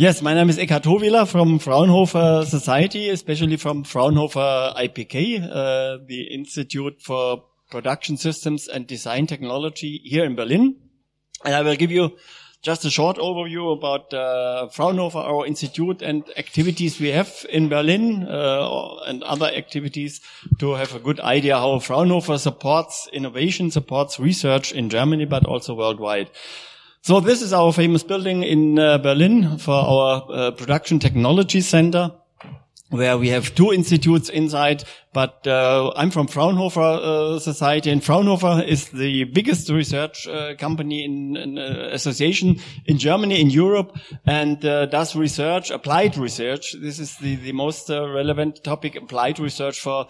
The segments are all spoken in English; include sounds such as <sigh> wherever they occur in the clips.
Yes, my name is Eckhard Hohwieler from Fraunhofer Society, especially from Fraunhofer IPK, uh, the Institute for Production Systems and Design Technology here in Berlin. And I will give you just a short overview about uh, Fraunhofer, our institute, and activities we have in Berlin uh, and other activities to have a good idea how Fraunhofer supports innovation, supports research in Germany, but also worldwide. So this is our famous building in uh, Berlin for our uh, production technology center where we have two institutes inside, but uh, I'm from Fraunhofer uh, Society, and Fraunhofer is the biggest research uh, company in, in uh, association in Germany, in Europe, and uh, does research, applied research. This is the, the most uh, relevant topic, applied research for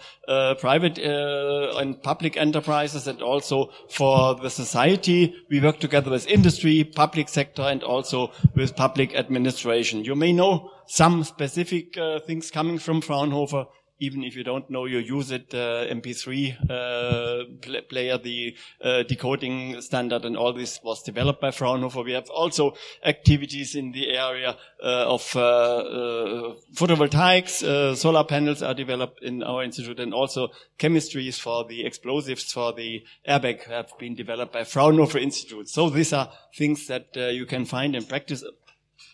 private and public enterprises, and also for the society. We work together with industry, public sector, and also with public administration. You may know some specific things coming from Fraunhofer. Even if you don't know, you use it, uh, MP3 uh, pl player, the uh, decoding standard and all this was developed by Fraunhofer. We have also activities in the area uh, of uh, photovoltaics. solar panels are developed in our institute and also chemistries for the explosives for the airbag have been developed by Fraunhofer Institute. So these are things that you can find in practice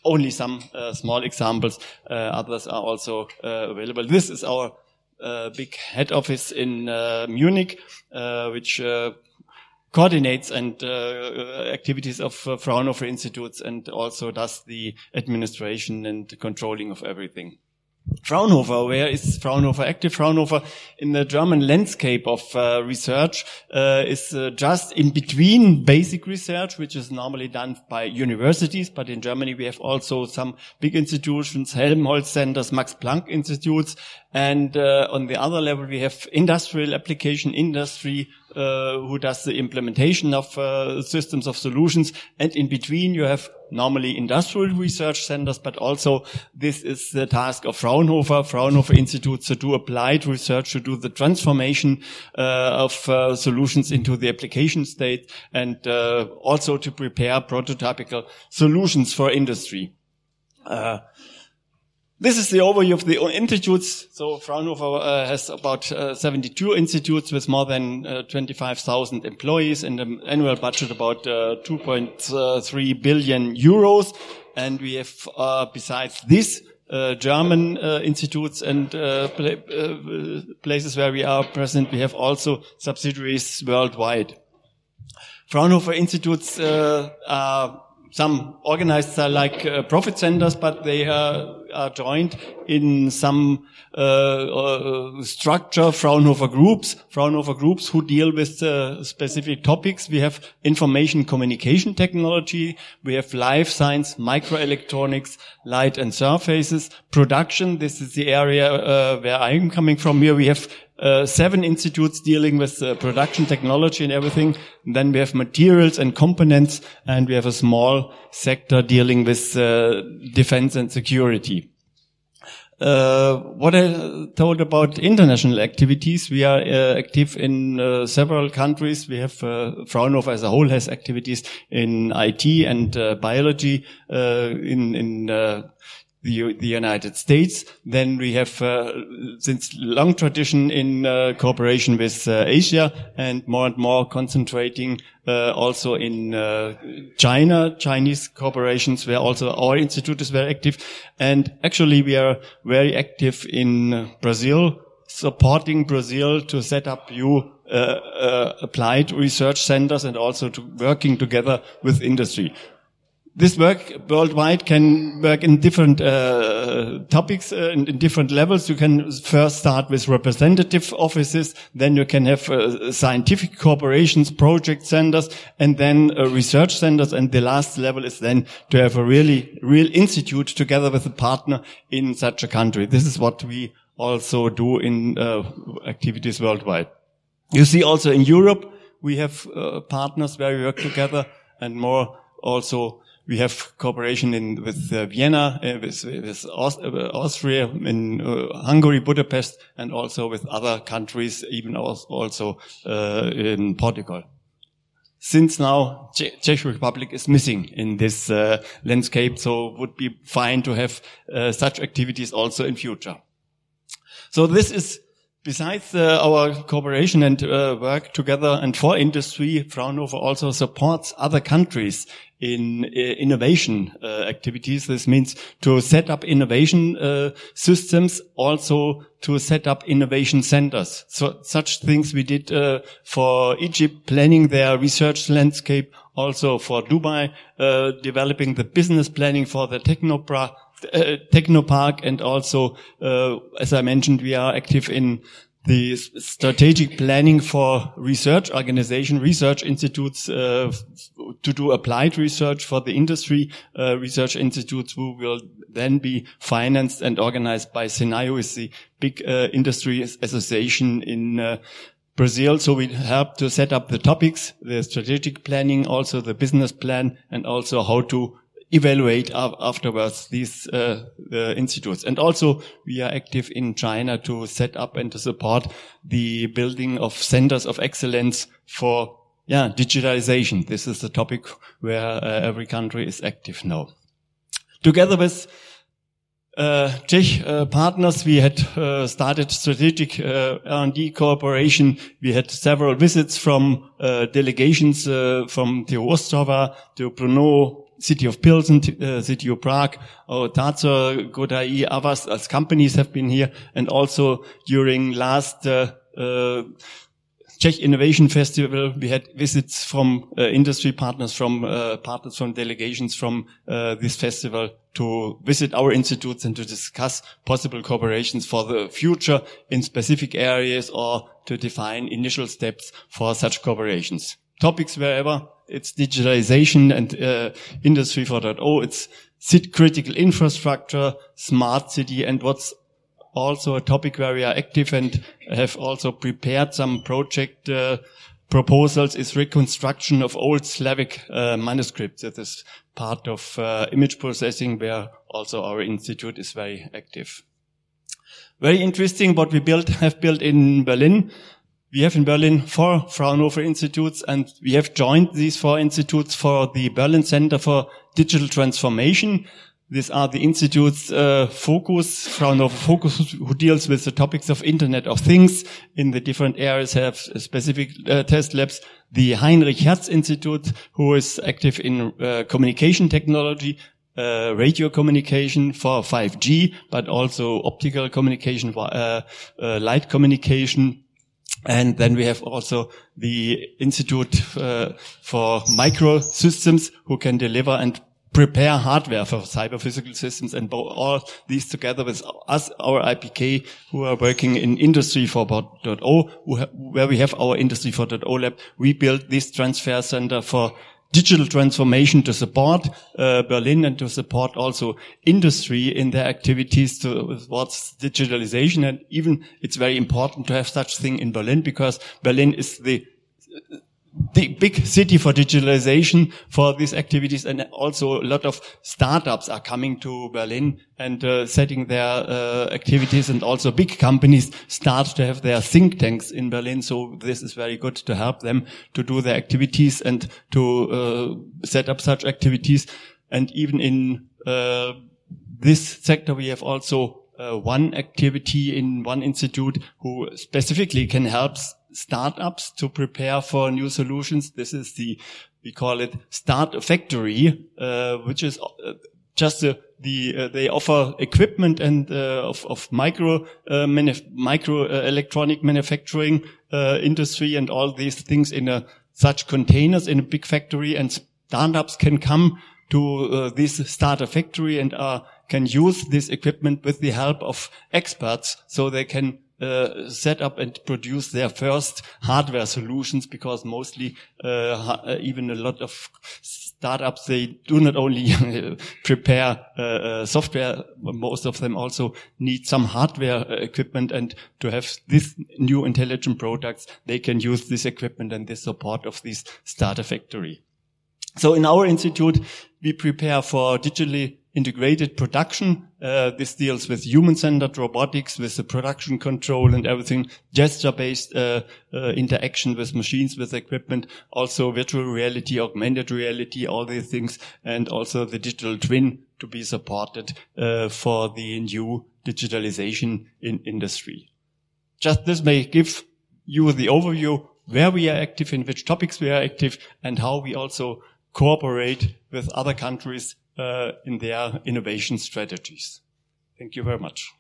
only some uh, small examples. Uh, others are also uh, available. This is our big head office in Munich, which coordinates and uh, activities of uh, Fraunhofer Institutes and also does the administration and controlling of everything. Fraunhofer, where is Fraunhofer active? Fraunhofer in the German landscape of uh, research uh, is uh, just in between basic research, which is normally done by universities, but in Germany we have also some big institutions, Helmholtz centers, Max Planck institutes, and uh, on the other level we have industrial application industry uh, who does the implementation of uh, systems of solutions. And in between, you have normally industrial research centers, but also this is the task of Fraunhofer, Fraunhofer Institute to do applied research, to do the transformation uh, of uh, solutions into the application state, and uh, also to prepare prototypical solutions for industry. This is the overview of the institutes. So Fraunhofer uh, has about uh, 72 institutes with more than uh, 25,000 employees and an annual budget about uh, 2.3 billion euros. And we have, uh, besides this, uh, German institutes and places where we are present, we have also subsidiaries worldwide. Fraunhofer institutes are some organized like profit centers, but they are, are joined in some uh, uh, structure, Fraunhofer groups, Fraunhofer groups who deal with uh, specific topics. We have information communication technology, we have life science, microelectronics, light and surfaces, production. This is the area uh, where I'm coming from here. We have uh, seven institutes dealing with uh, production technology and everything. And then we have materials and components, and we have a small sector dealing with uh, defense and security. Uh, what I told about international activities, we are uh, active in uh, several countries. We have Fraunhofer as a whole has activities in IT and biology in in the, the United States. Then we have, uh, since long tradition in uh, cooperation with uh, Asia and more and more concentrating uh, also in uh, China, Chinese corporations where also our institute is very active. And actually we are very active in Brazil, supporting Brazil to set up new uh, applied research centers and also to working together with industry this work worldwide can work in different uh, topics uh, in, in, different levels. You can first start with representative offices, then you can have uh, scientific corporations, project centers, and then uh, research centers. And the last level is then to have a really real institute together with a partner in such a country. This is what we also do in uh, activities worldwide. You see also in Europe, we have uh, partners where we work together and more also we have cooperation in, with uh, Vienna, uh, with, with Aust uh, Austria, in uh, Hungary, Budapest, and also with other countries, even also uh, in Portugal. since now Czech Republic is missing in this uh, landscape, so would be fine to have such activities also in future. So this is Besides uh, our cooperation and uh, work together and for industry, Fraunhofer also supports other countries in uh, innovation uh, activities. This means to set up innovation uh, systems, also to set up innovation centers. So such things we did uh, for Egypt, planning their research landscape, also for Dubai, developing the business planning for the Technopra uh, Technopark and also, uh, as I mentioned, we are active in the strategic planning for research organization, research institutes uh, to do applied research for the industry uh, research institutes who will then be financed and organized by SENAIO, is the big uh, industry association in uh, Brazil. So we help to set up the topics, the strategic planning, also the business plan, and also how to evaluate afterwards these uh, institutes. And also we are active in China to set up and to support the building of centers of excellence for yeah, digitalization. This is the topic where uh, every country is active now. Together with uh, Czech uh, partners, we had uh, started strategic uh, R&D cooperation. We had several visits from uh, delegations uh, from TU Ostrava to Brno, city of Pilsen, uh, city of Prague, or Tazor, Godai, others as companies have been here, and also during last uh, uh, Czech Innovation Festival, we had visits from industry partners, from partners from delegations from this festival to visit our institutes and to discuss possible cooperations for the future in specific areas or to define initial steps for such cooperations. Topics wherever it's digitalization and uh, industry 4.0. It's critical infrastructure, smart city, and what's also a topic where we are active and have also prepared some project uh, proposals is reconstruction of old Slavic uh, manuscripts. That is part of uh, image processing where also our institute is very active. Very interesting what we built, have built in Berlin. We have in Berlin four Fraunhofer institutes and we have joined these four institutes for the Berlin Center for Digital Transformation. These are the institutes uh, FOKUS, Fraunhofer FOKUS, who deals with the topics of Internet of Things in the different areas, have specific uh, test labs. The Heinrich Hertz Institute, who is active in uh, communication technology, uh, radio communication for 5G, but also optical communication, uh, uh, light communication, and then we have also the Institute uh, for Microsystems who can deliver and prepare hardware for cyber physical systems and all these together with us, our IPK, who are working in Industry 4.0, where we have our Industry 4.0 lab. We built this transfer center for digital transformation to support uh, Berlin and to support also industry in their activities towards digitalization. And even it's very important to have such thing in Berlin because Berlin is the the big city for digitalization for these activities and also a lot of startups are coming to Berlin and uh, setting their uh, activities and also big companies start to have their think tanks in Berlin. So this is very good to help them to do their activities and to uh, set up such activities. And even in uh, this sector, we have also uh, one activity in one institute who specifically can help startups to prepare for new solutions. This is the, we call it Start a Factory, uh, which is uh, just the, the uh, they offer equipment and uh, of, of micro uh, micro uh, electronic manufacturing industry and all these things in a such containers in a big factory and startups can come to this starter factory and can use this equipment with the help of experts so they can uh, set up and produce their first hardware solutions because mostly uh, uh, even a lot of startups they do not only <laughs> prepare uh, uh, software most of them also need some hardware uh, equipment. And to have this new intelligent products they can use this equipment and the support of this starter factory. So in our institute we prepare for digitally integrated production. Uh, this deals with human-centered robotics, with the production control and everything, gesture-based uh, uh, interaction with machines, with equipment, also virtual reality, augmented reality, all these things, and also the digital twin to be supported uh, for the new digitalization in industry. Just this may give you the overview where we are active, in which topics we are active, and how we also cooperate with other countries uh, in their innovation strategies. Thank you very much.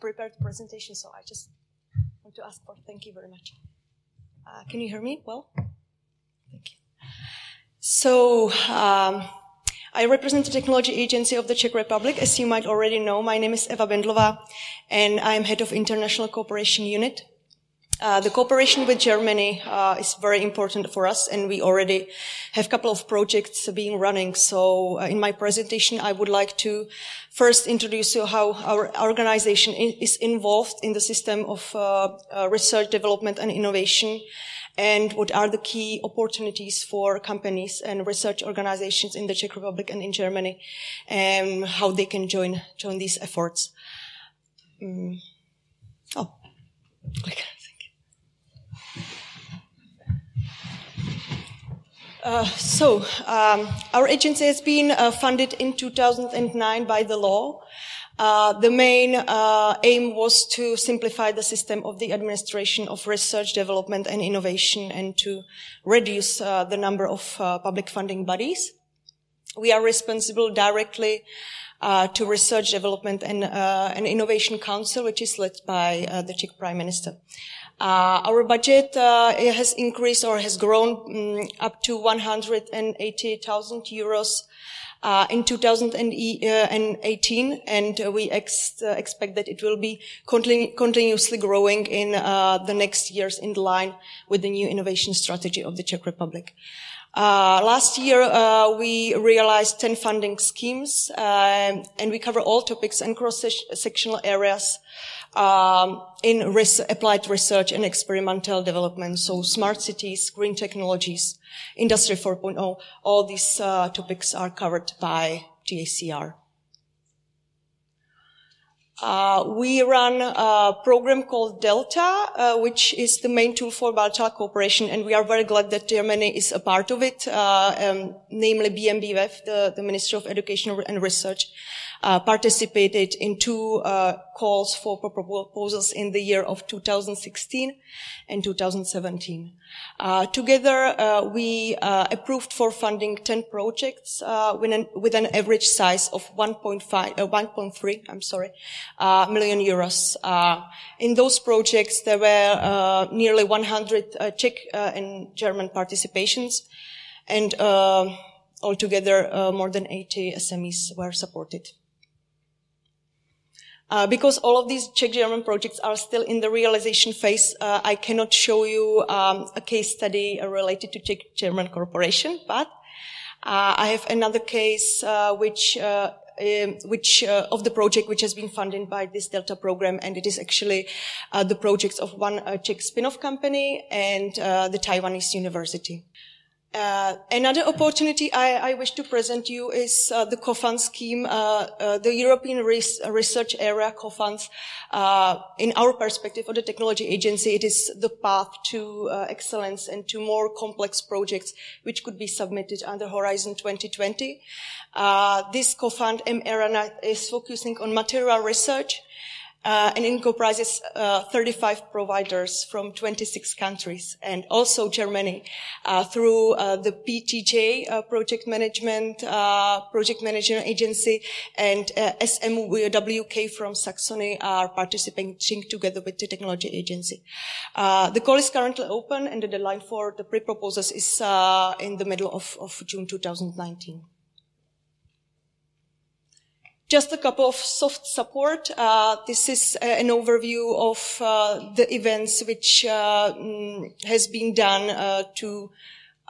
Prepared the presentation, so I just want to ask for thank you very much. Uh, can you hear me well? So, um, I represent the technology agency of the Czech Republic. As you might already know, my name is Eva Bendlova, and I'm head of international cooperation unit. Uh, the cooperation with Germany uh, is very important for us, and we already have a couple of projects being running. So, uh, in my presentation, I would like to first introduce you how our organization is involved in the system of uh, uh, research, development, and innovation and what are the key opportunities for companies and research organizations in the Czech Republic and in Germany, and how they can join join these efforts. Mm. Oh. <laughs> Uh, so, um, our agency has been uh, funded in 2009 by the law, uh, the main uh, aim was to simplify the system of the administration of research, development, and innovation, and to reduce uh, the number of uh, public funding bodies. We are responsible directly uh, to Research, Development, and, and, Innovation Council, which is led by the Czech Prime Minister. our budget has increased or has grown um, up to 180,000 euros uh, in 2018, and uh, we ex uh, expect that it will be continu continuously growing in uh, the next years in line with the new innovation strategy of the Czech Republic. Uh, last year, uh, we realized 10 funding schemes, um, and we cover all topics and cross-sectional areas um, in res applied research and experimental development. So smart cities, green technologies, industry 4.0, all these uh, topics are covered by JCR. Uh, we run a program called Delta, uh, which is the main tool for bilateral cooperation, and we are very glad that Germany is a part of it, uh, um, namely BMBF, the, the Ministry of Education and Research, uh, participated in two uh, calls for proposals in the year of 2016 and 2017. Uh, together, uh, we uh, approved for funding 10 projects with an, with, an, average size of 1.5, 1.3, I'm sorry, million euros. in those projects, there were nearly 100 Czech and German participations, and altogether more than 80 SMEs were supported. Uh, because all of these Czech German projects are still in the realization phase, uh, I cannot show you um, a case study uh, related to Czech German corporation, but uh, I have another case uh, which um, which uh, of the project which has been funded by this Delta program, and it is actually uh, the projects of one uh, Czech spin-off company and the Taiwanese university. Uh, another opportunity I, I, wish to present you is uh, the COFUND scheme, uh, uh the European Res Research Area COFUNDs. Uh, in our perspective of the technology agency, it is the path to uh, excellence and to more complex projects which could be submitted under Horizon 2020. this COFUND M-ERA is focusing on material research, uh, and it comprises uh, 35 providers from 26 countries and also Germany uh, through uh, the PTJ uh, project management uh, project management agency and SMWK from Saxony are participating together with the technology agency. the call is currently open and the deadline for the pre-proposals is in the middle of, of June 2019. Just a couple of soft support. Uh, this is uh, an overview of uh, the events which uh, mm, has been done to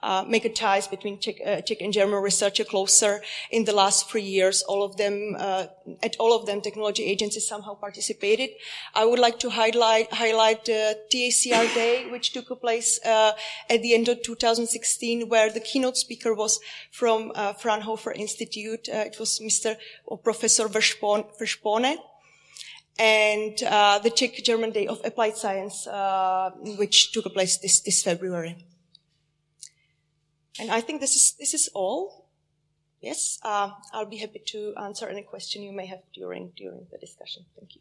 uh, make a ties between Czech, uh, Czech, and German researcher closer in the last three years. All of them, uh, at all of them, technology agencies somehow participated. I would like to highlight, highlight the TACR Day, which took place uh, at the end of 2016, where the keynote speaker was from uh, Fraunhofer Institute. Uh, it was Mr. or Professor Wehrspohn and uh, the Czech German Day of Applied Science, uh, which took place this, this February. And I think this is this is all. Yes, uh, I'll be happy to answer any question you may have during during the discussion. Thank you.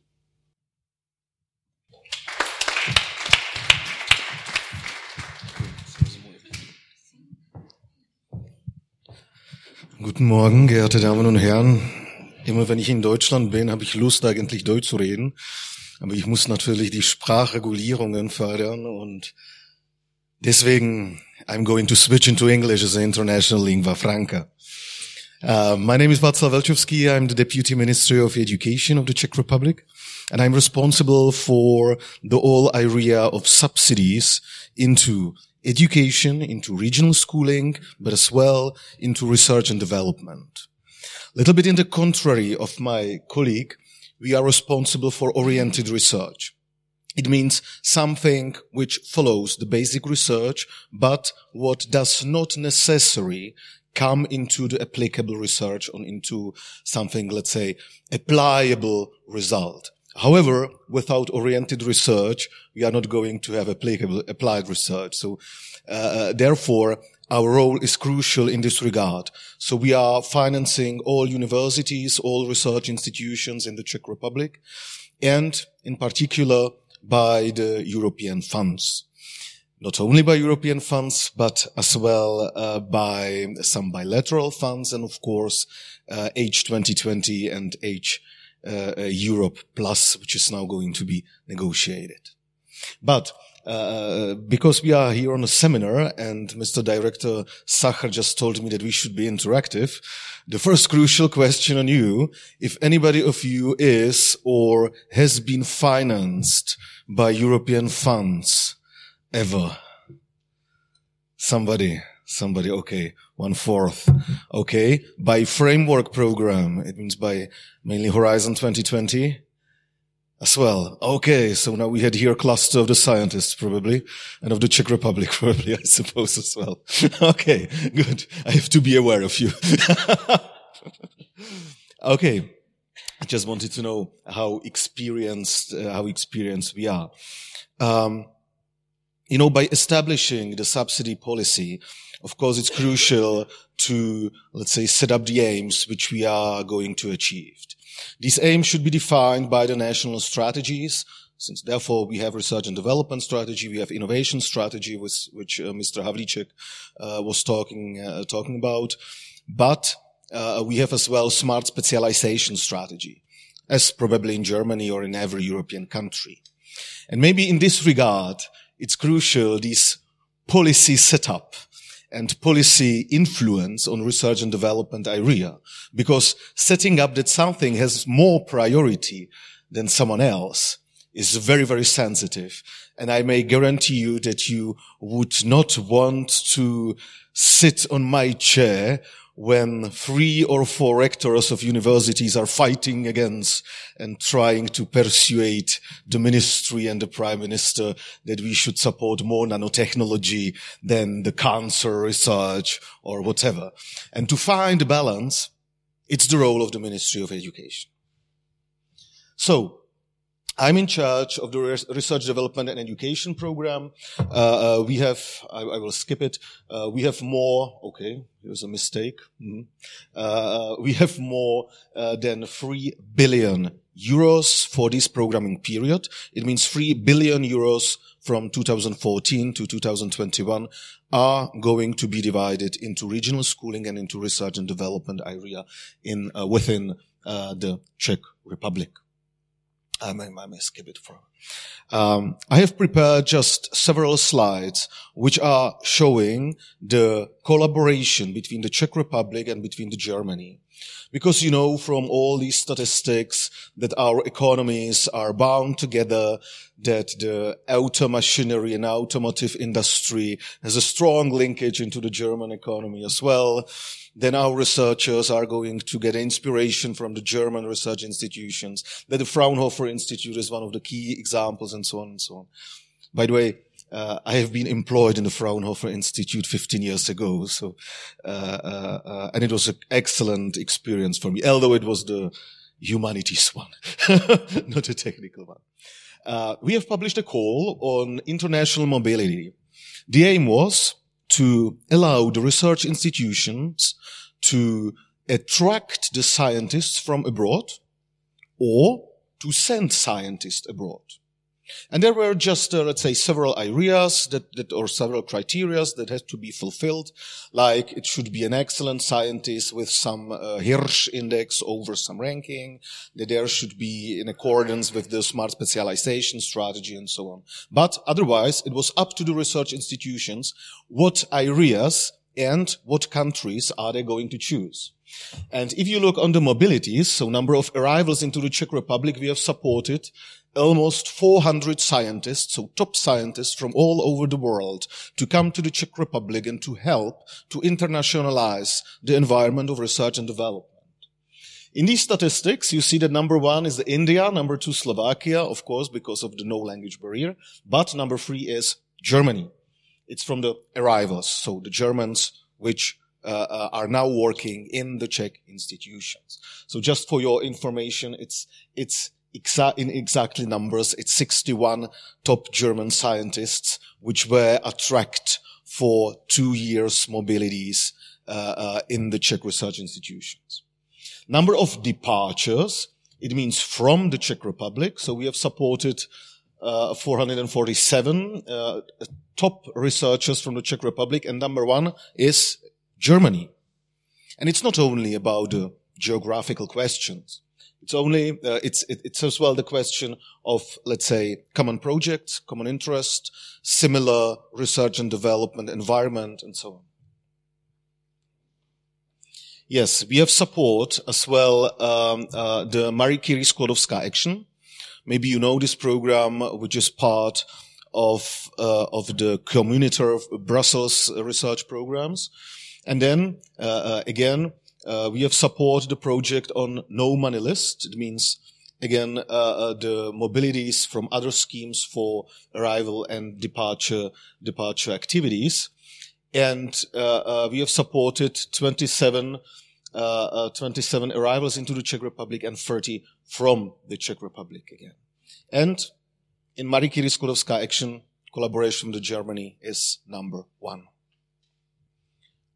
Guten Morgen, geehrte Damen und Herren. Immer wenn ich in Deutschland bin, habe ich Lust, eigentlich Deutsch zu reden. Aber ich muss natürlich die Sprachregulierungen fördern und deswegen I'm going to switch into English as an international lingua franca. Uh, my name is Václav Velčovský. I'm the Deputy Minister of Education of the Czech Republic, and I'm responsible for the whole area of subsidies into education, into regional schooling, but as well into research and development. A Little bit in the contrary of my colleague, we are responsible for oriented research. It means something which follows the basic research, but what does not necessarily come into the applicable research or into something, let's say, applicable result. However, without oriented research, we are not going to have applicable applied research. So, uh, uh therefore, our role is crucial in this regard. So we are financing all universities, all research institutions in the Czech Republic, and in particular by the European funds. Not only by European funds, but as well uh, by some bilateral funds and of course uh, H2020 and H uh, uh, Europe Plus, which is now going to be negotiated. But uh, because we are here on a seminar and Mr. Director Sacher just told me that we should be interactive, the first crucial question on you, if anybody of you is or has been financed by European funds ever. Somebody, somebody, okay, one fourth. Okay. By framework program, it means by mainly Horizon 2020 as well. Okay, so now we had here a cluster of the scientists probably, and of the Czech Republic <laughs> probably, I suppose as well. <laughs> okay, good. I have to be aware of you. <laughs> okay. I just wanted to know how experienced, uh, how experienced we are. Um, you know, by establishing the subsidy policy, of course, it's crucial to, let's say, set up the aims which we are going to achieve. These aims should be defined by the national strategies, since therefore we have research and development strategy, we have innovation strategy, which, which uh, Mr. Havlíček uh, was talking uh, talking about, but uh, we have as well smart specialization strategy, as probably in Germany or in every European country. And maybe in this regard, it's crucial this policy setup and policy influence on research and development area. Because setting up that something has more priority than someone else is very, very sensitive. And I may guarantee you that you would not want to sit on my chair when three or four rectors of universities are fighting against and trying to persuade the ministry and the prime minister that we should support more nanotechnology than the cancer research or whatever. And to find balance, it's the role of the Ministry of Education. So I'm in charge of the research development and education program. Uh, uh, we have, I, I, will skip it. Uh, we have more, okay, here's a mistake. Mm -hmm. we have more uh, than 3 billion euros for this programming period. It means 3 billion euros from 2014 to 2021 are going to be divided into regional schooling and into research and development area in, uh, within the Czech Republic. I may, I may skip it for Um, I have prepared just several slides which are showing the collaboration between the Czech Republic and between the Germany. Because you know from all these statistics that our economies are bound together, that the auto machinery and automotive industry has a strong linkage into the German economy as well. Then our researchers are going to get inspiration from the German research institutions, that the Fraunhofer Institute is one of the key examples and so on and so on. By the way, uh, I have been employed in the Fraunhofer Institute 15 years ago. So, uh, uh, uh, and it was an excellent experience for me, although it was the humanities <laughs> one, not a technical one. Uh, we have published a call on international mobility. The aim was to allow the research institutions to attract the scientists from abroad or to send scientists abroad. And there were just, uh, let's say, several areas that, that, or several criterias that had to be fulfilled. Like it should be an excellent scientist with some uh, Hirsch index over some ranking. That there should be in accordance with the smart specialization strategy and so on. But otherwise, it was up to the research institutions what areas and what countries are they going to choose. And if you look on the mobilities, so number of arrivals into the Czech Republic, we have supported almost 400 scientists, so top scientists from all over the world to come to the Czech Republic and to help to internationalize the environment of research and development. In these statistics, you see that number one is the India, number two Slovakia, of course, because of the no language barrier, but number three is Germany. It's from the arrivals, so the Germans which uh, uh, are now working in the Czech institutions. So just for your information, it's it's exa- in exactly numbers, it's 61 top German scientists which were attract for two years mobilities uh, uh, in the Czech research institutions. Number of departures, it means from the Czech Republic. So we have supported uh, 447 uh, top researchers from the Czech Republic, and number one is Germany. And it's not only about the geographical questions. It's only, uh, it's, it, it's as well the question of, let's say, common projects, common interest, similar research and development environment, and so on. Yes, we have support as well, um, uh, the Marie Curie Skłodowska Action. Maybe you know this program, which is part of, uh, of the community of Brussels research programs. And then, uh, uh again, uh, we have supported the project on no money list. It means again uh, uh, the mobilities from other schemes for arrival and departure departure activities, and uh, uh, we have supported 27. Uh, 27 arrivals into the Czech Republic and 30 from the Czech Republic again. And in Marie Curie action, collaboration with Germany is number one.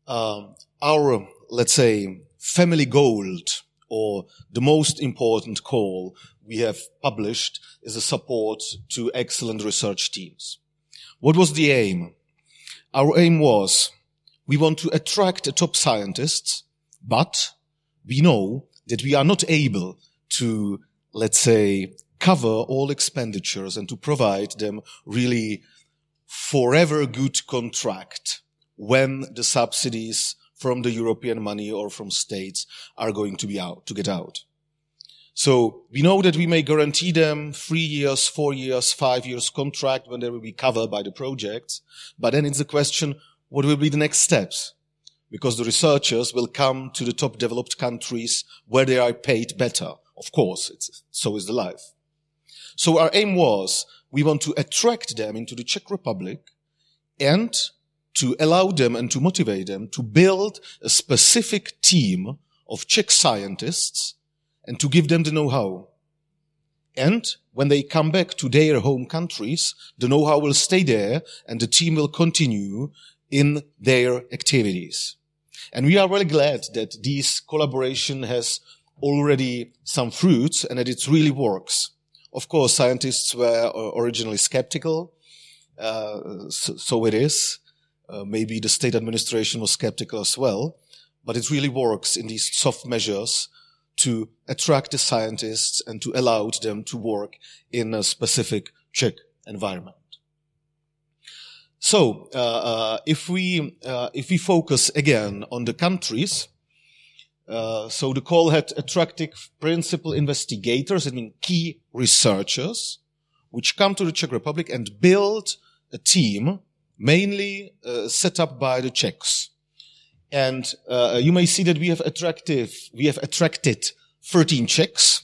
Um, our let's say, family gold or the most important call we have published is a support to excellent research teams. What was the aim? Our aim was we want to attract top scientists, but we know that we are not able to, let's say, cover all expenditures and to provide them really forever good contract when the subsidies from the European money or from states are going to be out, to get out. So we know that we may guarantee them three years, four years, five years contract when they will be covered by the projects. But then it's the question, what will be the next steps? Because the researchers will come to the top developed countries where they are paid better. Of course, it's, so is the life. So our aim was we want to attract them into the Czech Republic and to allow them and to motivate them to build a specific team of Czech scientists and to give them the know-how. And when they come back to their home countries, the know-how will stay there and the team will continue in their activities. And we are really glad that this collaboration has already some fruits and that it really works. Of course, scientists were originally skeptical. Uh, so, so, it is. Uh, maybe the state administration was skeptical as well, but it really works in these soft measures to attract the scientists and to allow them to work in a specific Czech environment. So, uh, uh, if we uh, if we focus again on the countries, uh, so the call had attracted principal investigators, I mean key researchers, which come to the Czech Republic and build a team mainly uh, set up by the Czechs. And uh, you may see that we have attractive, we have attracted 13 Czechs.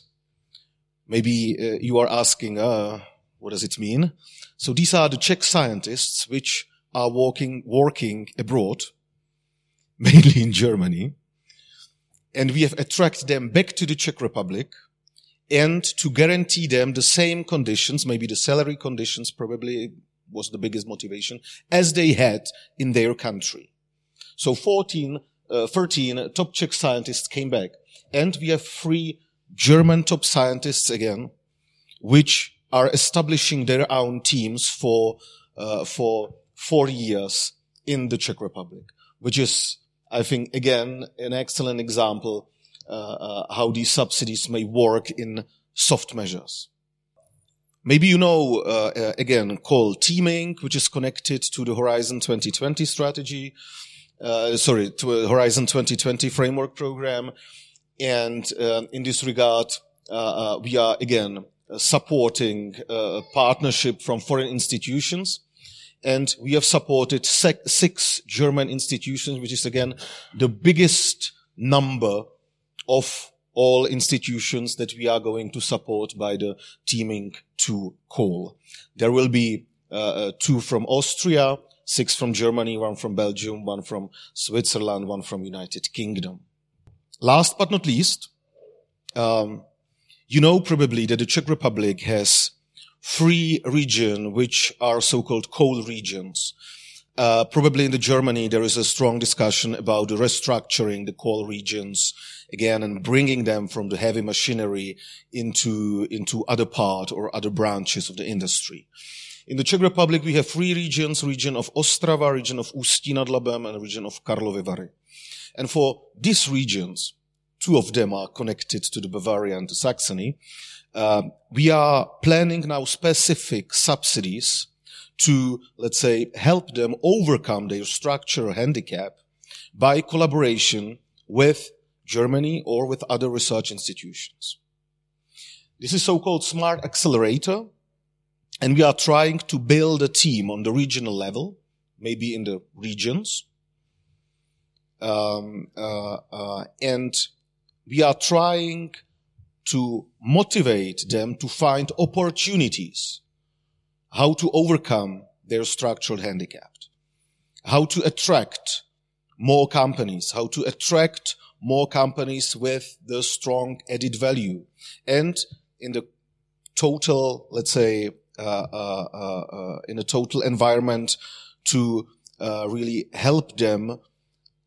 Maybe uh, you are asking, uh, what does it mean? So these are the Czech scientists which are working, working abroad, <laughs> mainly in Germany. And we have attracted them back to the Czech Republic and to guarantee them the same conditions, maybe the salary conditions probably was the biggest motivation, as they had in their country. So 14, uh, 13 top Czech scientists came back. And we have three German top scientists again, which are establishing their own teams for, uh, for four years in the Czech Republic, which is, I think, again, an excellent example uh, uh, how these subsidies may work in soft measures. Maybe you know, uh, uh, again, called teaming, which is connected to the Horizon 2020 strategy, uh, sorry, to Horizon 2020 framework program. And uh, in this regard, uh, we are again supporting a partnership from foreign institutions. And we have supported six German institutions, which is again the biggest number of all institutions that we are going to support by the teaming to call. There will be uh, uh, two from Austria, six from Germany, one from Belgium, one from Switzerland, one from United Kingdom. Last but not least, um, you know probably that the Czech Republic has three regions which are so-called coal regions. Uh, probably in the Germany, there is a strong discussion about restructuring the coal regions again and bringing them from the heavy machinery into, into other part or other branches of the industry. In the Czech Republic, we have three regions, region of Ostrava, region of Ústí nad Labem, and region of Karlovy Vary. And for these regions, two of them are connected to the Bavaria and to Saxony, uh, we are planning now specific subsidies to, let's say, help them overcome their structural handicap by collaboration with Germany or with other research institutions. This is so-called Smart Accelerator, and we are trying to build a team on the regional level, maybe in the regions, um, uh, uh, and we are trying to motivate them to find opportunities. How to overcome their structural handicap, how to attract more companies, how to attract more companies with the strong added value and in the total, let's say, uh, uh, uh, uh in a total environment to uh, really help them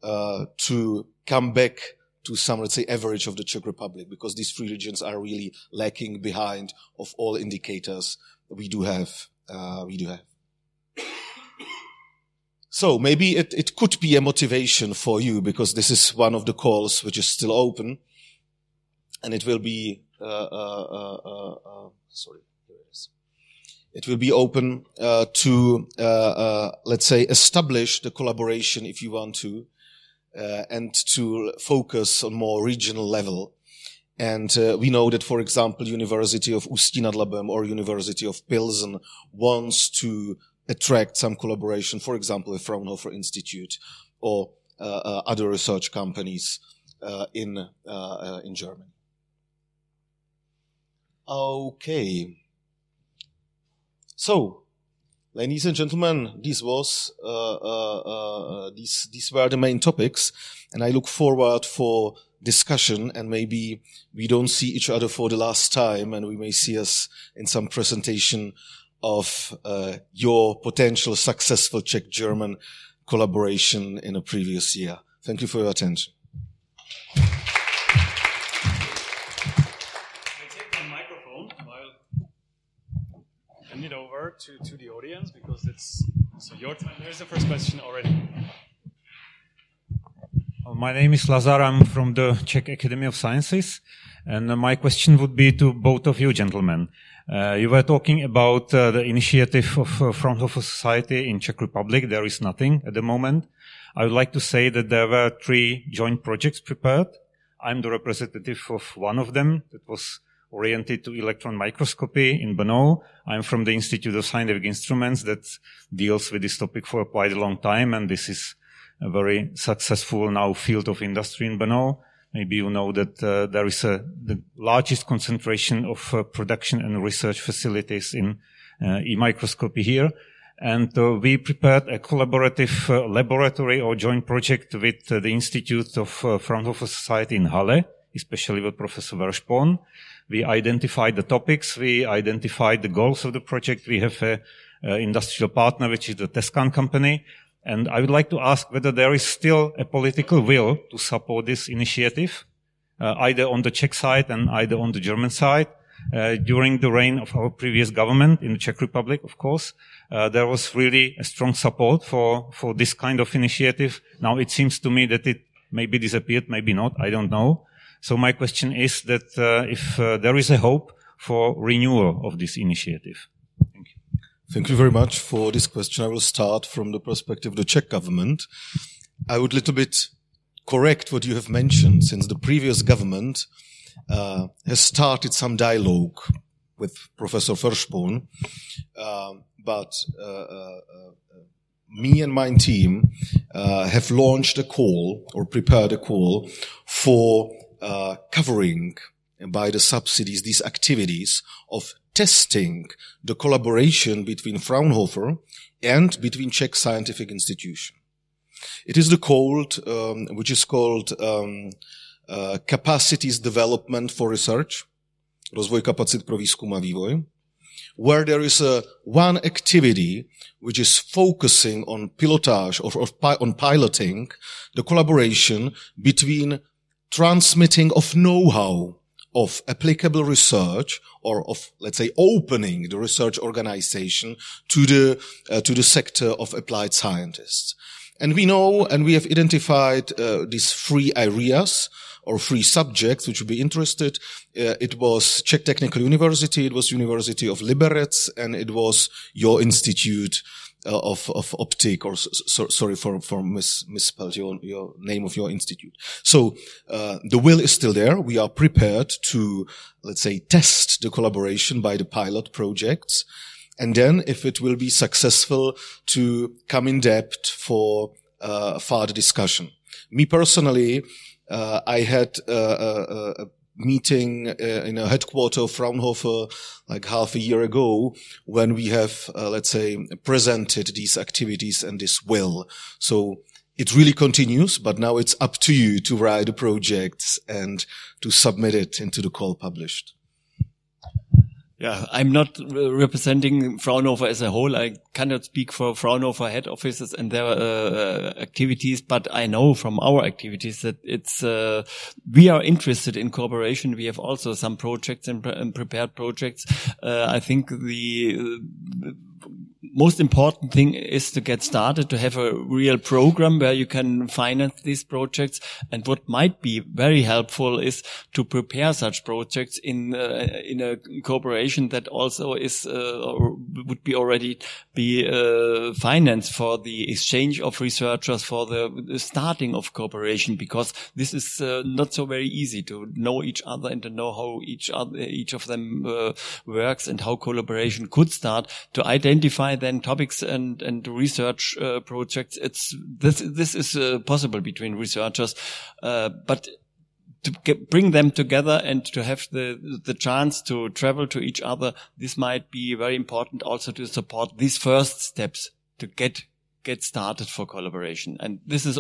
uh, to come back to some, let's say, average of the Czech Republic, because these three regions are really lacking behind of all indicators we do have uh, we do have. So maybe it, it could be a motivation for you because this is one of the calls which is still open. And it will be, uh, uh, uh, uh, uh sorry, it will be open to, let's say, establish the collaboration if you want to, and to focus on more regional level. And uh, we know that, for example, University of Ústí or University of Pilsen wants to attract some collaboration, for example, with Fraunhofer Institute or uh, uh, other research companies uh, in uh, uh, in Germany. Okay. So, ladies and gentlemen, this was these these were the main topics, and I look forward for discussion and maybe we don't see each other for the last time and we may see us in some presentation of uh, your potential successful Czech German collaboration in a previous year. Thank you for your attention. I take the microphone. I'll hand it over to, to the audience because it's so your time. There's the first question already. My name is Lazar. I'm from the Czech Academy of Sciences. And uh, my question would be to both of you gentlemen. Uh, you were talking about uh, the initiative of uh, of Society in Czech Republic. There is nothing at the moment. I would like to say that there were three joint projects prepared. I'm the representative of one of them that was oriented to electron microscopy in Brno. I'm from the Institute of Scientific Instruments that deals with this topic for quite a long time. And this is a very successful now field of industry in Brno. Maybe you know that uh, there is a, the largest concentration of uh, production and research facilities in uh, e-microscopy here. And uh, we prepared a collaborative uh, laboratory or joint project with uh, the Institute of Fraunhofer Society in Halle, especially with Professor Wehrspohn. We identified the topics. We identified the goals of the project. We have a industrial partner, which is the Tescan company. And I would like to ask whether there is still a political will to support this initiative, uh, either on the Czech side and either on the German side. Uh, during the reign of our previous government in the Czech Republic, of course, uh, there was really a strong support for, for this kind of initiative. Now it seems to me that it maybe disappeared, maybe not, I don't know. So my question is that uh, if uh, there is a hope for renewal of this initiative. Thank you very much for this question. I will start from the perspective of the Czech government. I would little bit correct what you have mentioned, since the previous government uh, has started some dialogue with Professor Wehrspohn, uh, but uh, uh, uh, me and my team uh, have launched a call or prepared a call for covering by the subsidies these activities of testing the collaboration between Fraunhofer and between Czech scientific institution. It is the called, um, which is called um, uh, capacities development for research, rozvoj kapacit pro výzkum a vývoj, where there is a one activity which is focusing on pilotage or, or pi- on piloting the collaboration between transmitting of know-how of applicable research or of, let's say, opening the research organization to the, uh, to the sector of applied scientists. And we know and we have identified uh, these three areas or three subjects which would be interested. Uh, it was Czech Technical University, it was University of Liberec, and it was your institute of of optic or so, sorry for for mis, misspelled your your name of your institute. So uh, the will is still there. We are prepared to let's say test the collaboration by the pilot projects. And then if it will be successful to come in depth for uh, further discussion. Me personally uh, I had uh, uh, a meeting uh, in a headquarter of Fraunhofer like half a year ago when we have, uh, let's say, presented these activities and this will. So it really continues, but now it's up to you to write the projects and to submit it into the call published. Yeah, I'm not representing Fraunhofer as a whole. I cannot speak for Fraunhofer head offices and their uh, uh, activities, but I know from our activities that it's uh, we are interested in cooperation. We have also some projects and, and prepared projects. Uh, I think the most important thing is to get started, to have a real program where you can finance these projects. And what might be very helpful is to prepare such projects in uh, in a cooperation that also is uh, would be already be uh, financed for the exchange of researchers for the, starting of cooperation because this is uh, not so very easy to know each other and to know how each other each of them uh, works and how collaboration could start to identify then topics and and research uh, projects. It's this this is uh, possible between researchers, uh, but to get, bring them together and to have the the chance to travel to each other, this might be very important also to support these first steps to get get started for collaboration. And this is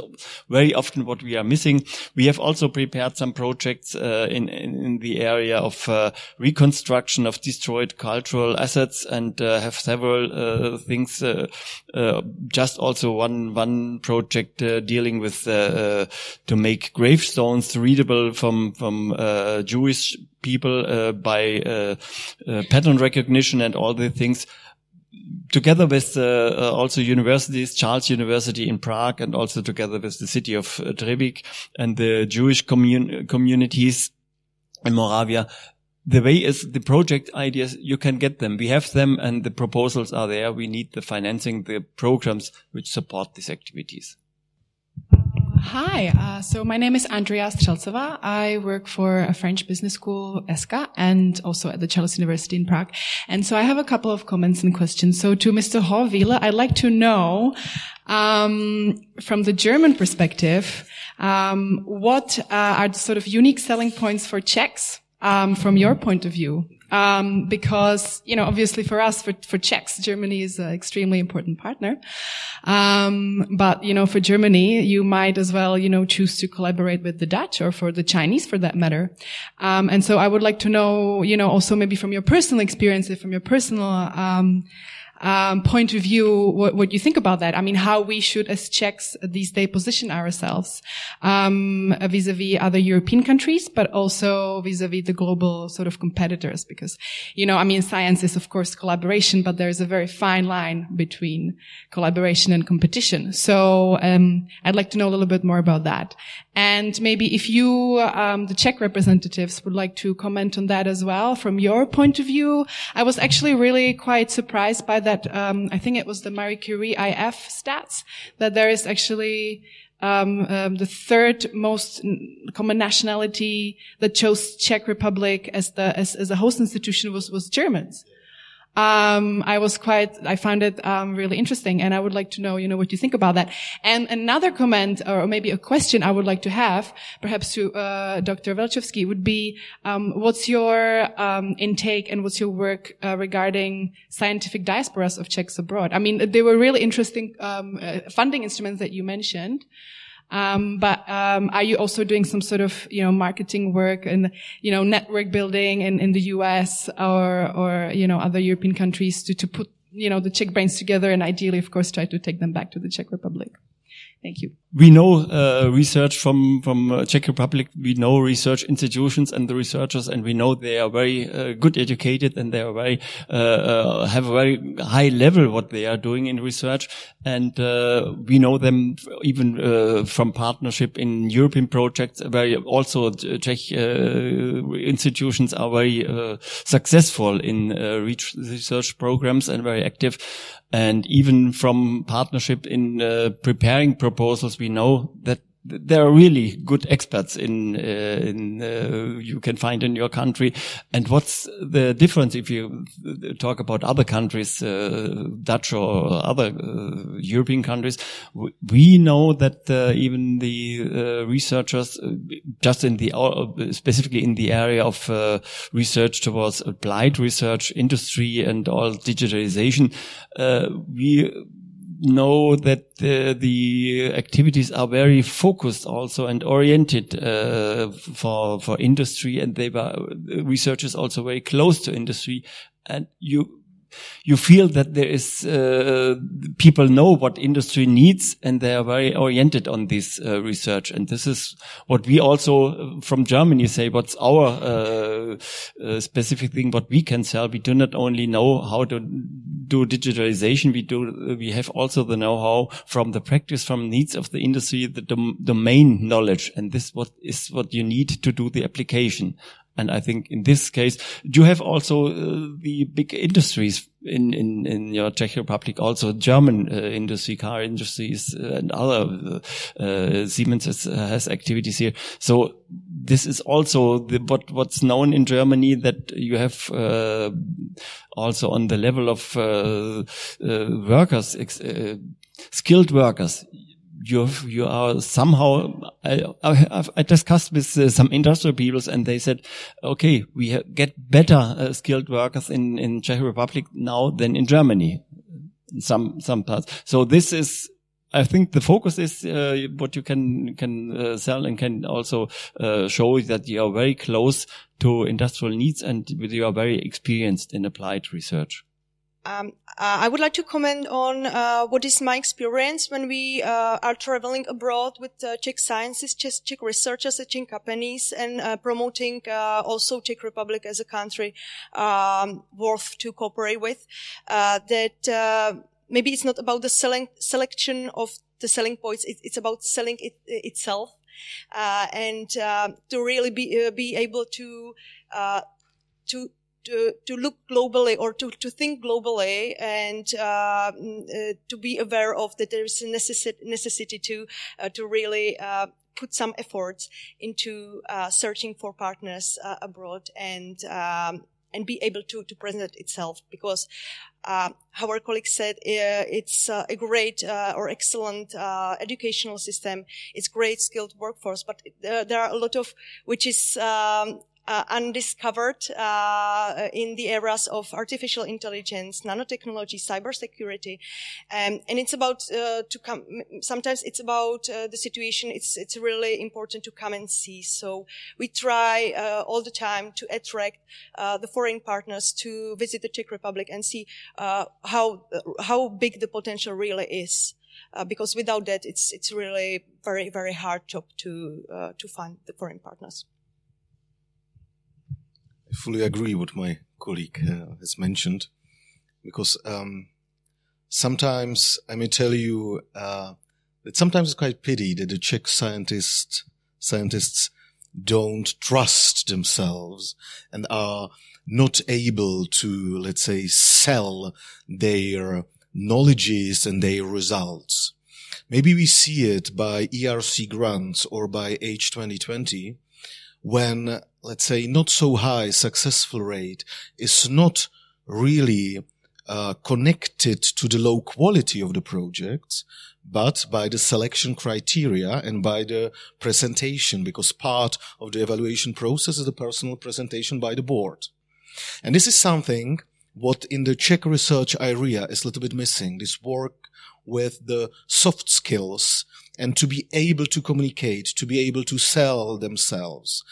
very often what we are missing. We have also prepared some projects uh, in, in the area of uh, reconstruction of destroyed cultural assets and uh, have several uh, things. Uh, uh, just also one one project dealing with to make gravestones readable from from Jewish people by pattern recognition and all the things together with uh, also universities, Charles University in Prague, and also together with the city of uh, Třebíč and the Jewish commun communities in Moravia, the way is the project ideas, you can get them. We have them and the proposals are there. We need the financing, the programs which support these activities. Hi, uh, so my name is Andrea Streltsova. I work for a French business school, ESCA, and also at the Charles University in Prague. And so I have a couple of comments and questions. So to Mr. Hohwieler, I'd like to know, um, from the German perspective, um, what uh, are the sort of unique selling points for Czechs um, from your point of view? Um, because you know, obviously for us, for for Czechs, Germany is an extremely important partner. Um, but you know, for Germany, you might as well, you know, choose to collaborate with the Dutch or for the Chinese, for that matter. Um, and so, I would like to know, you know, also maybe from your personal experience, from your personal um, point of view, what, what, you think about that. I mean, how we should, as Czechs, these days position ourselves um, vis-a-vis other European countries, but also vis-a-vis the global sort of competitors. Because, you know, I mean, science is of course collaboration, but there is a very fine line between collaboration and competition. So um, I'd like to know a little bit more about that. And maybe if you, um, the Czech representatives, would like to comment on that as well from your point of view. I was actually really quite surprised by that. Um, I think it was the Marie Curie IF stats that there is actually um, um, the third most common nationality that chose Czech Republic as the as, as a host institution was was Germans um, I was quite, I found it um, really interesting, and I would like to know, you know, what you think about that. And another comment, or maybe a question I would like to have, perhaps to uh, Dr. Velchovsky, would be, um, what's your um, intake and what's your work uh, regarding scientific diasporas of Czechs abroad? I mean, they were really interesting um, uh, funding instruments that you mentioned. Um, but um, are you also doing some sort of you know marketing work and you know network building in, in the U.S. or or you know other European countries to to put you know the Czech brains together and ideally, of course, try to take them back to the Czech Republic? Thank you. We know uh, research from from uh, Czech Republic. We know research institutions and the researchers, and we know they are very uh, good educated and they are very uh, uh, have a very high level what they are doing in research. And we know them even from partnership in European projects. where also Czech institutions are very successful in research programs and very active. And even from partnership in preparing proposals, we know that there are really good experts in, uh, in uh, you can find in your country. And what's the difference if you talk about other countries, uh, Dutch or other uh, European countries? We know that uh, even the uh, researchers, just in the specifically in the area of research towards applied research, industry, and all digitalization, we know that uh, the activities are very focused also and oriented uh, for for industry, and they were researchers also very close to industry, and you you feel that there is uh, people know what industry needs and they are very oriented on this uh, research. And this is what we also uh, from Germany say what's our uh, uh, specific thing what we can sell. We do not only know how to do digitalization. We do we have also the know-how from the practice from needs of the industry the dom domain knowledge. And this what is what you need to do the application and I think in this case, do you have also uh, the big industries in, in, in your Czech Republic, also German uh, industry, car industries uh, and other, uh, uh, Siemens has, has, activities here. So this is also the, what, what's known in Germany that you have, uh, also on the level of, workers, skilled workers you you are somehow I, I, I discussed with uh, some industrial people and they said, okay, we get better uh, skilled workers in in Czech Republic now than in Germany, in some some parts. So this is. I think the focus is uh, what you can can uh, sell and can also uh, show that you are very close to industrial needs and you are very experienced in applied research. Um, uh, I would like to comment on uh, what is my experience when we uh, are traveling abroad with uh, Czech scientists, Czech, researchers Czech companies, and uh, promoting uh, also Czech Republic as a country um, worth to cooperate with. that maybe it's not about the selling, selection of the selling points; it, it's about selling it itself, and to really be be able to to to, to look globally or to, to think globally and uh, mm, uh, to be aware of that there is a necessi- necessity to uh, to really uh, put some efforts into uh, searching for partners abroad and um, and be able to to present itself because uh, how our colleague said, uh, it's uh, a great or excellent educational system. It's great skilled workforce, but there are a lot of which is um, uh, undiscovered uh, in the areas of artificial intelligence, nanotechnology, cybersecurity, um, and it's about uh, to come. Sometimes it's about uh, the situation. It's it's really important to come and see. So we try uh, all the time to attract uh, the foreign partners to visit the Czech Republic and see how how big the potential really is. because without that, it's it's really very very hard job to to find the foreign partners fully agree with my colleague uh, has mentioned, because um, sometimes I may tell you uh, that sometimes it's quite pity that the Czech scientists scientists don't trust themselves and are not able to, let's say, sell their knowledges and their results. Maybe we see it by ERC grants or by H2020 when, let's say, not so high successful rate is not really uh, connected to the low quality of the projects, but by the selection criteria and by the presentation, because part of the evaluation process is the personal presentation by the board. And this is something what in the Czech research area is a little bit missing. This work with the soft skills and to be able to communicate, to be able to sell themselves,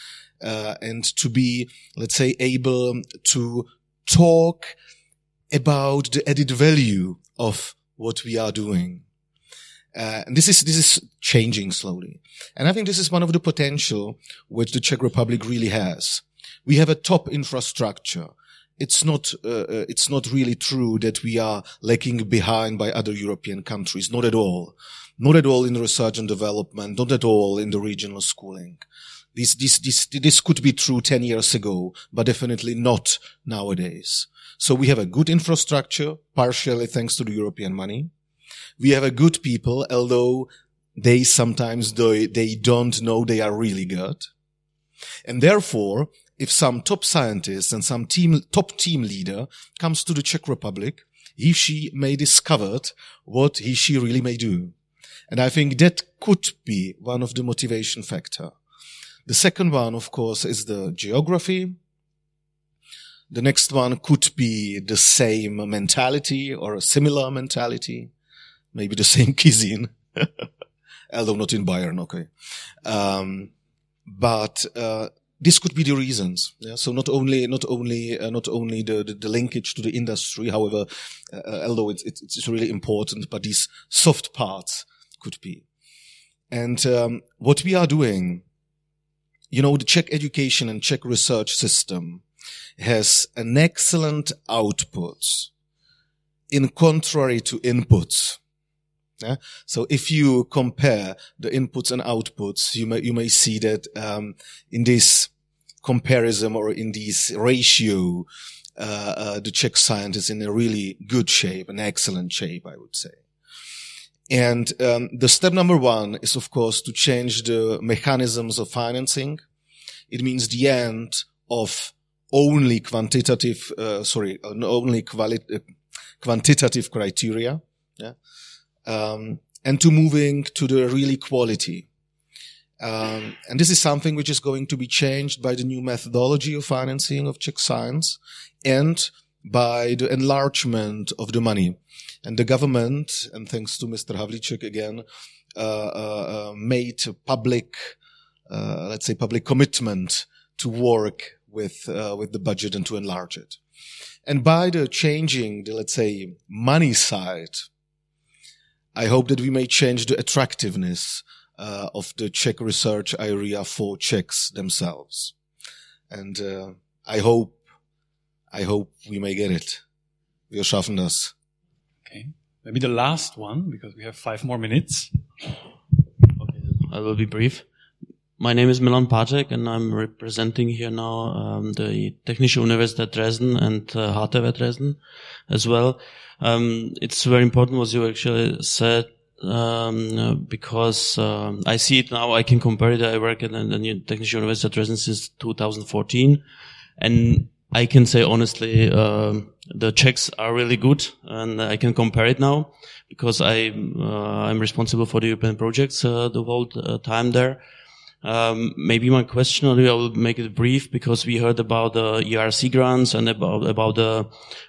uh, and to be, let's say, able to talk about the added value of what we are doing. Uh, and this is this is changing slowly, and I think this is one of the potential which the Czech Republic really has. We have a top infrastructure it's not uh, uh, it's not really true that we are lagging behind by other European countries. Not at all. Not at all in research and development. Not at all in the regional schooling. This this this this could be true ten years ago, but definitely not nowadays. So we have a good infrastructure, partially thanks to the European money. We have a good people, although they sometimes do, they don't know they are really good. And therefore, if some top scientist and some team, top team leader comes to the Czech Republic, he, she may discover what he, she really may do. And I think that could be one of the motivation factor. The second one, of course, is the geography. The next one could be the same mentality or a similar mentality, maybe the <laughs> same cuisine, <laughs> although not in Bayern, okay. Um, but uh, this could be the reasons. Yeah? So not only, not only, uh, not only the, the, the, linkage to the industry, however, uh, uh, although it's, it's, it's, really important, but these soft parts could be. And um, what we are doing, you know, the Czech education and Czech research system has an excellent output in contrary to inputs. Yeah? So if you compare the inputs and outputs, you may, you may see that, um, in this comparison or in this ratio, uh, uh, the Czech science is in a really good shape, an excellent shape, I would say. And um, the step number one is, of course, to change the mechanisms of financing. It means the end of only quantitative, uh, sorry, only quali- uh, quantitative criteria. Yeah um, and to moving to the really quality. Um, and this is something which is going to be changed by the new methodology of financing of Czech science and by the enlargement of the money. And the government, and thanks to Mr. Havlicek again, uh, uh, uh, made public, let's say public commitment to work with with the budget and to enlarge it. And by the changing the let's say money side, I hope that we may change the attractiveness uh, of the Czech research area for Czechs themselves. And uh, I hope, I hope we may get it. Wir schaffen das. Okay. Maybe the last one, because we have five more minutes. Okay, I will be brief. My name is Milan Páček and I'm representing here now um, the Technische Universität Dresden and uh, HTW Dresden as well. Um, it's very important what you actually said um, because um, I see it now. I can compare it. I work at the Technische Universität Dresden since 2014, and I can say honestly, uh, the Czechs are really good, and I can compare it now because I uh, I'm responsible for the European projects uh, the whole uh, time there. Um, maybe my question, I will make it brief because we heard about the ERC grants and about about the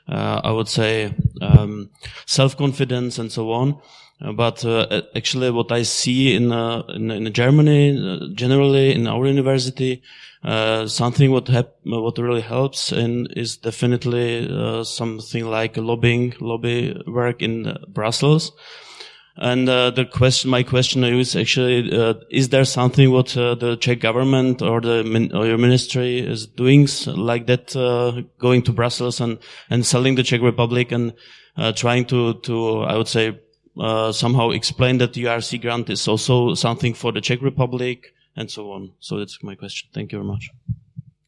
uh, I would say um, self confidence and so on. Uh, but uh, actually, what I see in uh, in, in, Germany, generally in our university, something what hap- what really helps in is definitely something like lobbying, lobby work in Brussels. And uh, the question, my question is actually, uh, is there something what uh, the Czech government or the min- or your ministry is doing like that, going to Brussels and and selling the Czech Republic and trying to to I would say uh, somehow explain that the ERC grant is also something for the Czech Republic and so on. So that's my question. Thank you very much.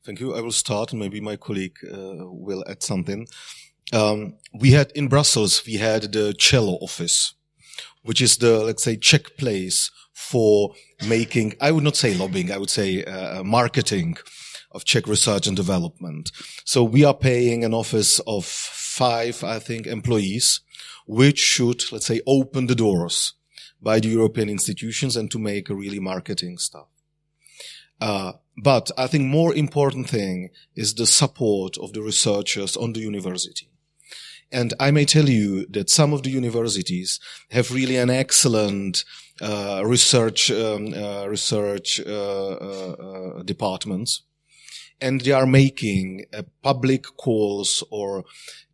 Thank you. I will start and maybe my colleague uh, will add something. Um, we had in Brussels, we had the CZELO office, which is the, let's say, Czech place for making, I would not say lobbying, I would say uh, marketing of Czech research and development. So we are paying an office of five, I think, employees which should, let's say, open the doors by the European institutions and to make really marketing stuff. Uh, but I think more important thing is the support of the researchers on the university. And I may tell you that some of the universities have really an excellent uh, research um, uh, research uh, uh, uh, departments, and they are making public calls or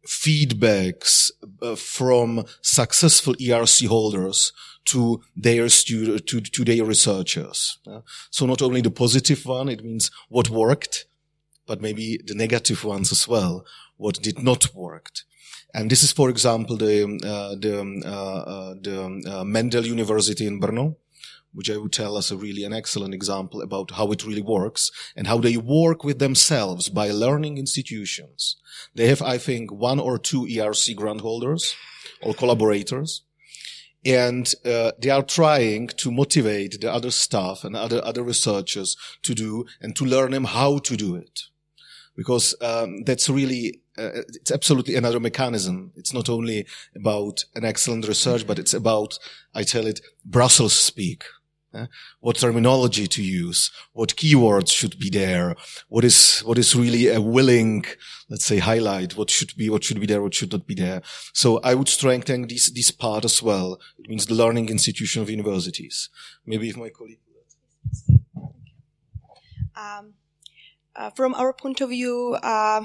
feedbacks uh, from successful ERC holders to their student, to, to their researchers. So not only the positive one, it means what worked, but maybe the negative ones as well, what did not work. And this is, for example, the, uh, the, um, uh, uh, the uh, Mendel University in Brno, which I would tell us a really an excellent example about how it really works and how they work with themselves by learning institutions. They have, I think, one or two ERC grant holders or collaborators. And uh, they are trying to motivate the other staff and other other researchers to do and to learn them how to do it, because um, that's really uh, it's absolutely another mechanism. It's not only about an excellent research, but it's about I tell it Brussels speak. Uh, what terminology to use, what keywords should be there, what is, what is really a willing, let's say, highlight, what should be, what should be there, what should not be there. So I would strengthen this, this part as well. It means the learning institution of universities. Maybe if my colleague. Um, uh, from our point of view, uh,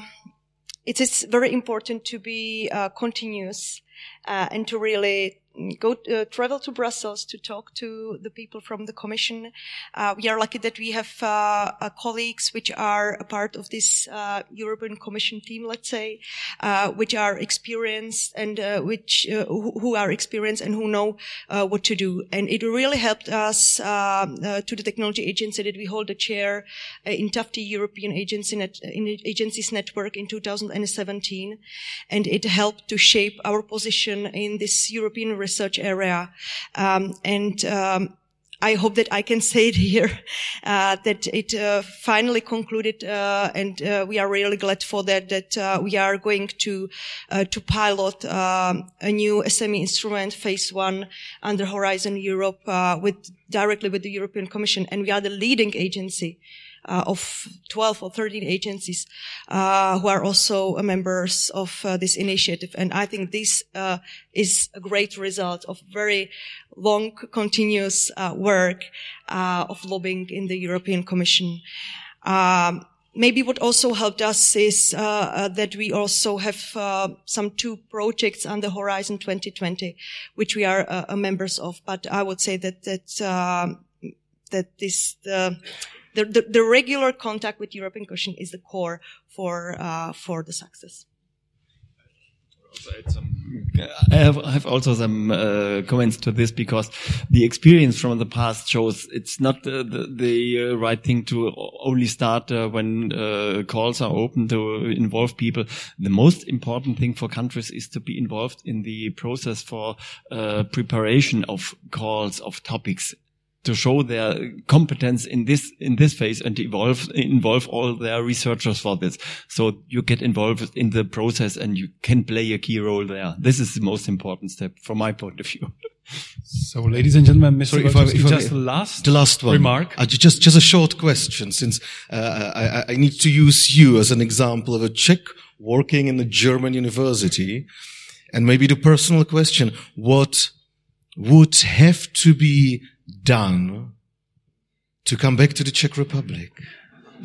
it is very important to be uh, continuous uh, and to really go uh, travel to Brussels to talk to the people from the Commission. Uh, we are lucky that we have uh, uh colleagues which are a part of this uh, European Commission team, let's say, uh, which are experienced and which who are experienced and who know what to do. And it really helped us to the technology agency that we hold the chair in TAFTIE European Agency Net, in Agencies Network in 2017, and it helped to shape our position in this European research area. Um, and um, I hope that I can say it <laughs> here uh, that it uh, finally concluded, uh, and uh, we are really glad for that. That uh, we are going to uh, to pilot um, a new SME instrument, Phase One, under Horizon Europe, with directly with the European Commission, and we are the leading agency of 12 or 13 agencies uh, who are also members of uh, this initiative. And I think this uh, is a great result of very long, continuous uh, work uh, of lobbying in the European Commission. Um, maybe what also helped us is uh, uh, that we also have uh, some two projects on the Horizon 2020, which we are uh, members of. But I would say that that that this the, the the regular contact with European Commission is the core for uh, for the success. I have, I have also some uh, comments to this because the experience from the past shows it's not uh, the, the uh, right thing to only start uh, when uh, calls are open to involve people. The most important thing for countries is to be involved in the process for uh, preparation of calls of topics to show their competence in this in this phase and involve involve all their researchers for this. So you get involved in the process and you can play a key role there. This is the most important step from my point of view. So, ladies and gentlemen, Mr. Sorry, if I, if just I, the last, the last one. remark. Uh, just, just a short question, since uh, I, I need to use you as an example of a Czech working in a German university, and maybe the personal question: What would have to be done to come back to the Czech Republic? <laughs>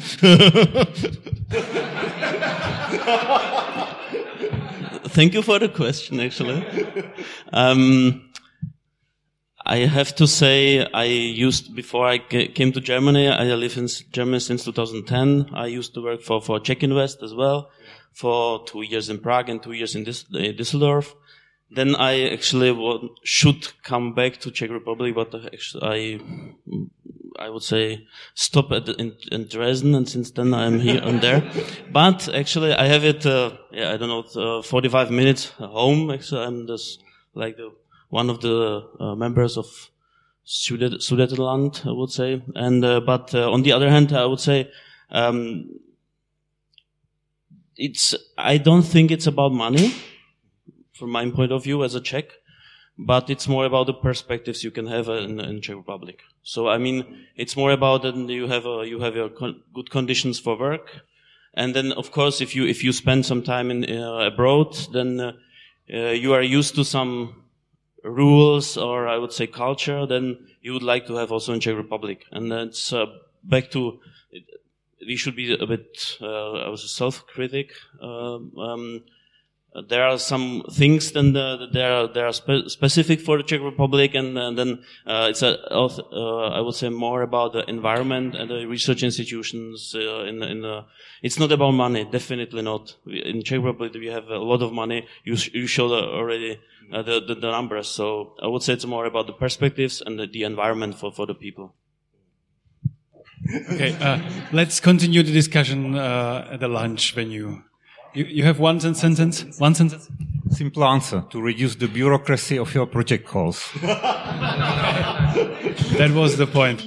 Thank you for the question, actually. Um, I have to say, I used, before I came to Germany, I live in Germany since 2010. I used to work for, for Czech Invest as well, for two years in Prague and two years in Düsseldorf then I actually should come back to Czech Republic, but I, I would say stop at in, in Dresden, and since then I'm here and there. <laughs> But actually, I have it. Uh, yeah, I don't know, uh, 45 minutes home. Actually, I'm just like the, one of the uh, members of Sudetenland, I would say. And uh, but uh, on the other hand, I would say. Um, it's, I don't think it's about money from my point of view as a Czech, but it's more about the perspectives you can have in, in Czech Republic. So I mean, it's more about that you have a, you have your con- good conditions for work, and then of course if you if you spend some time in uh, abroad, then uh, uh, you are used to some rules or I would say culture. Then you would like to have also in Czech Republic, and that's uh, back to we should be a bit uh, I was a self-critic. Um, um, there are some things then the, there are there are spe- specific for the Czech Republic, and, and then uh, it's a, uh, I would say more about the environment and the research institutions. Uh, in in the, it's not about money, definitely not. In Czech Republic, we have a lot of money. You you showed already uh, the, the, the numbers, so I would say it's more about the perspectives and the, the environment for for the people. Okay, uh, let's continue the discussion at the lunch venue. You, you have one sentence? One sentence? Simple answer to reduce the bureaucracy of your project calls. <laughs> that was the point.